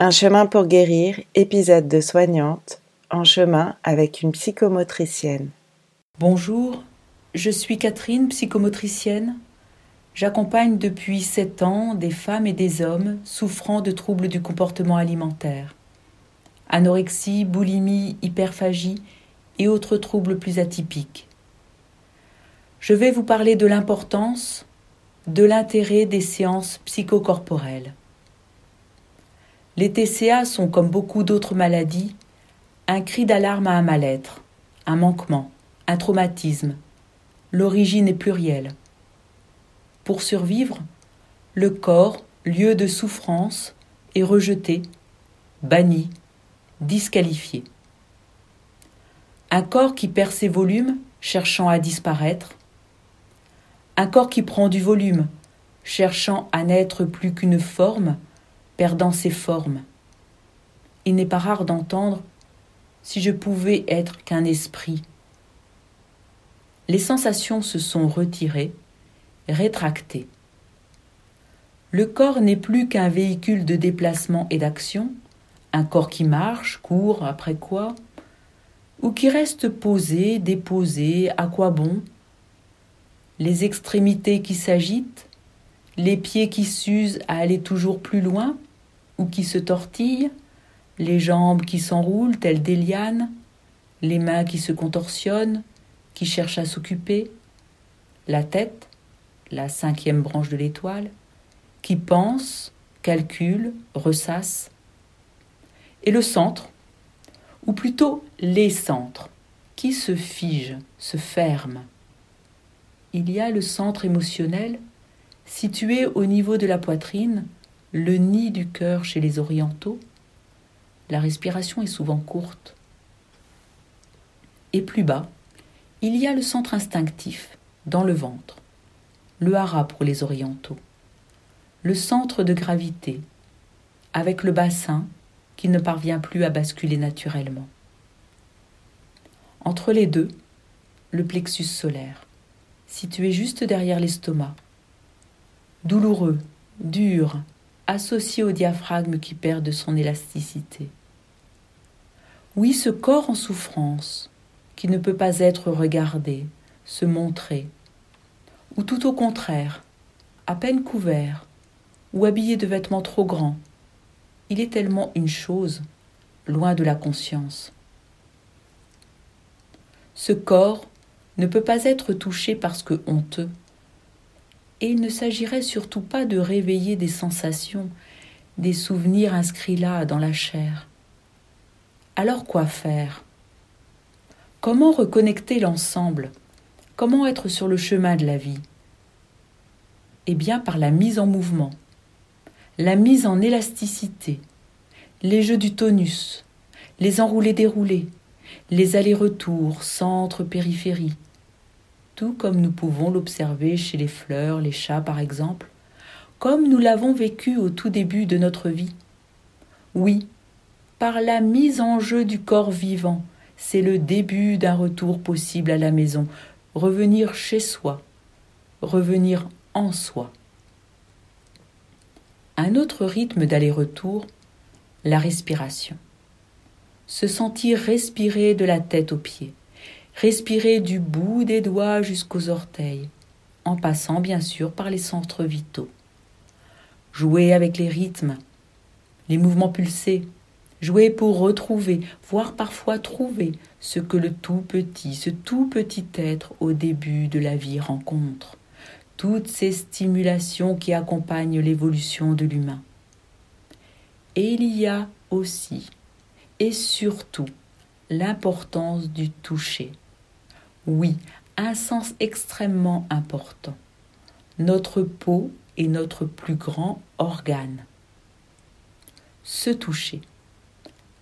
Un chemin pour guérir, épisode de soignante, en chemin avec une psychomotricienne. Bonjour, je suis Catherine, psychomotricienne. J'accompagne depuis sept ans des femmes et des hommes souffrant de troubles du comportement alimentaire. Anorexie, boulimie, hyperphagie et autres troubles plus atypiques. Je vais vous parler de l'importance, de l'intérêt des séances psychocorporelles. Les TCA sont, comme beaucoup d'autres maladies, un cri d'alarme à un mal-être, un manquement, un traumatisme. L'origine est plurielle. Pour survivre, le corps, lieu de souffrance, est rejeté, banni, disqualifié. Un corps qui perd ses volumes, cherchant à disparaître. Un corps qui prend du volume, cherchant à n'être plus qu'une forme, perdant ses formes. Il n'est pas rare d'entendre si je pouvais être qu'un esprit. Les sensations se sont retirées, rétractées. Le corps n'est plus qu'un véhicule de déplacement et d'action, un corps qui marche, court, après quoi, ou qui reste posé, déposé, à quoi bon? Les extrémités qui s'agitent, les pieds qui s'usent à aller toujours plus loin, ou qui se tortillent, les jambes qui s'enroulent telles des lianes, les mains qui se contorsionnent, qui cherchent à s'occuper, la tête, la cinquième branche de l'étoile, qui pense, calcule, ressasse, et le centre, ou plutôt les centres, qui se figent, se ferment. Il y a le centre émotionnel, situé au niveau de la poitrine, le nid du cœur chez les orientaux, la respiration est souvent courte. Et plus bas, il y a le centre instinctif, dans le ventre, le hara pour les orientaux, le centre de gravité, avec le bassin qui ne parvient plus à basculer naturellement. Entre les deux, le plexus solaire, situé juste derrière l'estomac, douloureux, dur, associé au diaphragme qui perd de son élasticité. Oui, ce corps en souffrance, qui ne peut pas être regardé, se montrer, ou tout au contraire, à peine couvert, ou habillé de vêtements trop grands, il est tellement une chose, loin de la conscience. Ce corps ne peut pas être touché parce que honteux, et il ne s'agirait surtout pas de réveiller des sensations, des souvenirs inscrits là dans la chair. Alors quoi faire? Comment reconnecter l'ensemble? Comment être sur le chemin de la vie? Eh bien par la mise en mouvement, la mise en élasticité, les jeux du tonus, les enroulés-déroulés, les allers-retours, centre-périphérie, tout comme nous pouvons l'observer chez les fleurs, les chats par exemple, comme nous l'avons vécu au tout début de notre vie. Oui, par la mise en jeu du corps vivant, c'est le début d'un retour possible à la maison, revenir chez soi, revenir en soi. Un autre rythme d'aller-retour, la respiration. Se sentir respirer de la tête aux pieds respirer du bout des doigts jusqu'aux orteils, en passant bien sûr par les centres vitaux. Jouer avec les rythmes, les mouvements pulsés, jouer pour retrouver, voire parfois trouver ce que le tout petit, ce tout petit être au début de la vie rencontre, toutes ces stimulations qui accompagnent l'évolution de l'humain. Et il y a aussi et surtout l'importance du toucher. Oui, un sens extrêmement important. Notre peau est notre plus grand organe. Se toucher.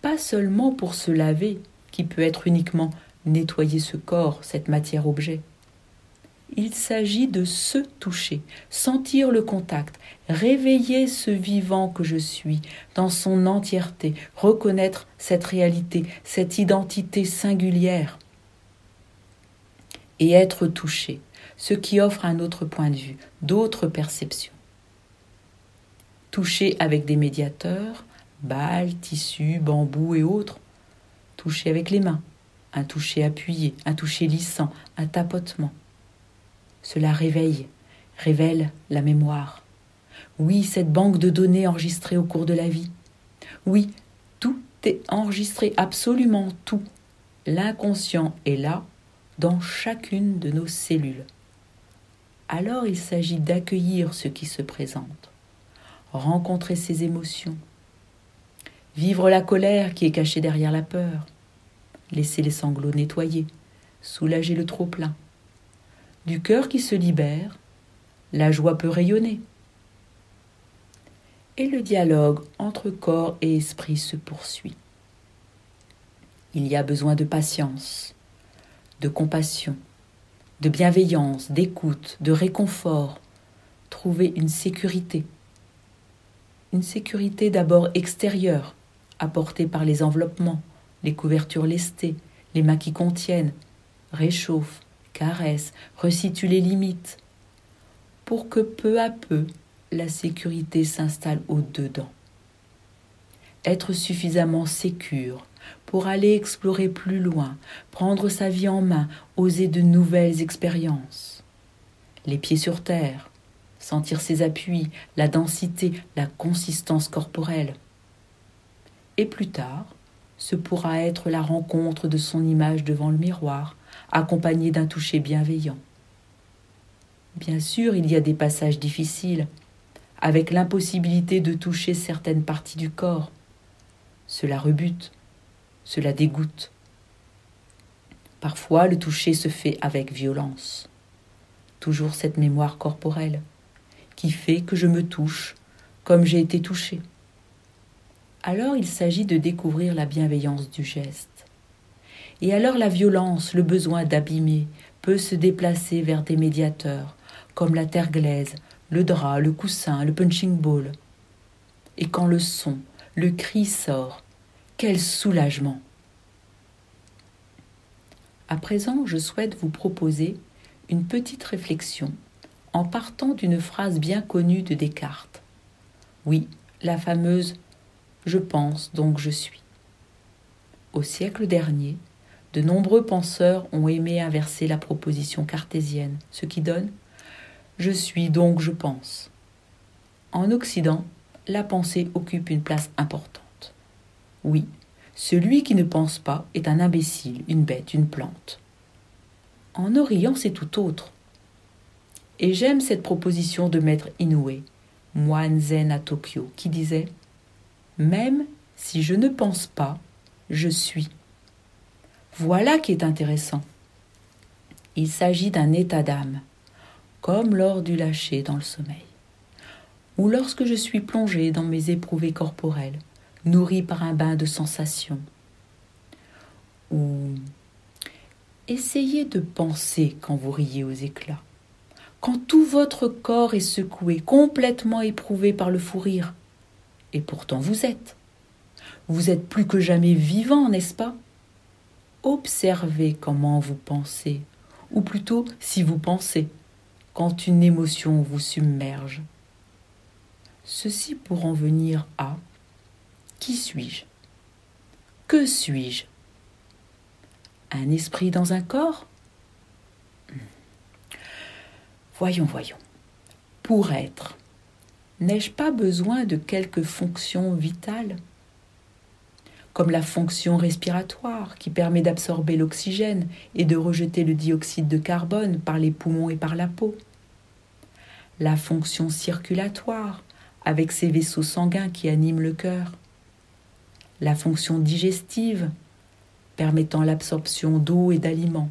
Pas seulement pour se laver, qui peut être uniquement nettoyer ce corps, cette matière-objet. Il s'agit de se toucher, sentir le contact, réveiller ce vivant que je suis dans son entièreté, reconnaître cette réalité, cette identité singulière et être touché, ce qui offre un autre point de vue, d'autres perceptions. Toucher avec des médiateurs, balles, tissus, bambous et autres, touchés avec les mains, un toucher appuyé, un toucher lissant, un tapotement. Cela réveille, révèle la mémoire. Oui, cette banque de données enregistrée au cours de la vie. Oui, tout est enregistré, absolument tout. L'inconscient est là, dans chacune de nos cellules. Alors il s'agit d'accueillir ce qui se présente, rencontrer ses émotions, vivre la colère qui est cachée derrière la peur, laisser les sanglots nettoyer, soulager le trop-plein. Du cœur qui se libère, la joie peut rayonner. Et le dialogue entre corps et esprit se poursuit. Il y a besoin de patience, de compassion, de bienveillance, d'écoute, de réconfort, trouver une sécurité. Une sécurité d'abord extérieure, apportée par les enveloppements, les couvertures lestées, les mains qui contiennent, réchauffe, caresse, resitue les limites, pour que peu à peu la sécurité s'installe au-dedans. Être suffisamment sécure pour aller explorer plus loin, prendre sa vie en main, oser de nouvelles expériences. Les pieds sur terre, sentir ses appuis, la densité, la consistance corporelle. Et plus tard, ce pourra être la rencontre de son image devant le miroir, accompagnée d'un toucher bienveillant. Bien sûr, il y a des passages difficiles, avec l'impossibilité de toucher certaines parties du corps. Cela rebute, cela dégoûte. Parfois, le toucher se fait avec violence. Toujours cette mémoire corporelle qui fait que je me touche comme j'ai été touché alors il s'agit de découvrir la bienveillance du geste. Et alors la violence, le besoin d'abîmer, peut se déplacer vers des médiateurs, comme la terre glaise, le drap, le coussin, le punching ball. Et quand le son, le cri sort, quel soulagement. À présent, je souhaite vous proposer une petite réflexion en partant d'une phrase bien connue de Descartes. Oui, la fameuse je pense, donc je suis. Au siècle dernier, de nombreux penseurs ont aimé inverser la proposition cartésienne, ce qui donne Je suis, donc je pense. En Occident, la pensée occupe une place importante. Oui, celui qui ne pense pas est un imbécile, une bête, une plante. En Orient, c'est tout autre. Et j'aime cette proposition de maître Inoue, moine zen à Tokyo, qui disait même si je ne pense pas, je suis. Voilà qui est intéressant. Il s'agit d'un état d'âme, comme lors du lâcher dans le sommeil, ou lorsque je suis plongé dans mes éprouvés corporels, nourri par un bain de sensations, ou essayez de penser quand vous riez aux éclats, quand tout votre corps est secoué, complètement éprouvé par le fou rire, et pourtant vous êtes. Vous êtes plus que jamais vivant, n'est-ce pas? Observez comment vous pensez, ou plutôt si vous pensez, quand une émotion vous submerge. Ceci pour en venir à qui suis-je? Que suis-je? Un esprit dans un corps? Voyons, voyons. Pour être, N'ai-je pas besoin de quelques fonctions vitales? Comme la fonction respiratoire qui permet d'absorber l'oxygène et de rejeter le dioxyde de carbone par les poumons et par la peau. La fonction circulatoire avec ses vaisseaux sanguins qui animent le cœur. La fonction digestive permettant l'absorption d'eau et d'aliments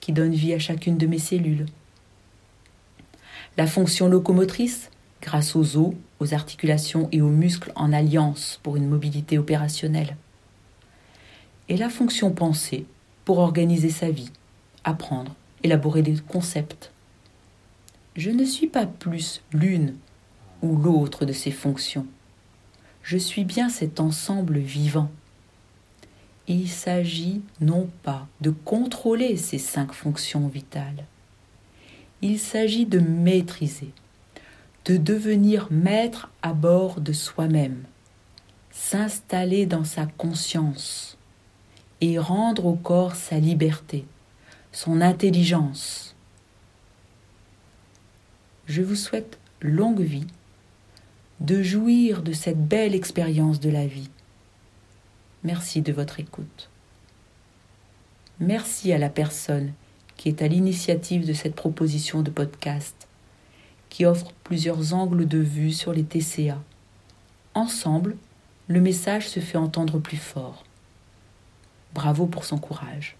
qui donne vie à chacune de mes cellules. La fonction locomotrice grâce aux os, aux articulations et aux muscles en alliance pour une mobilité opérationnelle. Et la fonction pensée pour organiser sa vie, apprendre, élaborer des concepts. Je ne suis pas plus l'une ou l'autre de ces fonctions. Je suis bien cet ensemble vivant. Il s'agit non pas de contrôler ces cinq fonctions vitales, il s'agit de maîtriser, de devenir maître à bord de soi-même, s'installer dans sa conscience et rendre au corps sa liberté, son intelligence. Je vous souhaite longue vie, de jouir de cette belle expérience de la vie. Merci de votre écoute. Merci à la personne qui est à l'initiative de cette proposition de podcast, qui offre plusieurs angles de vue sur les TCA. Ensemble, le message se fait entendre plus fort. Bravo pour son courage.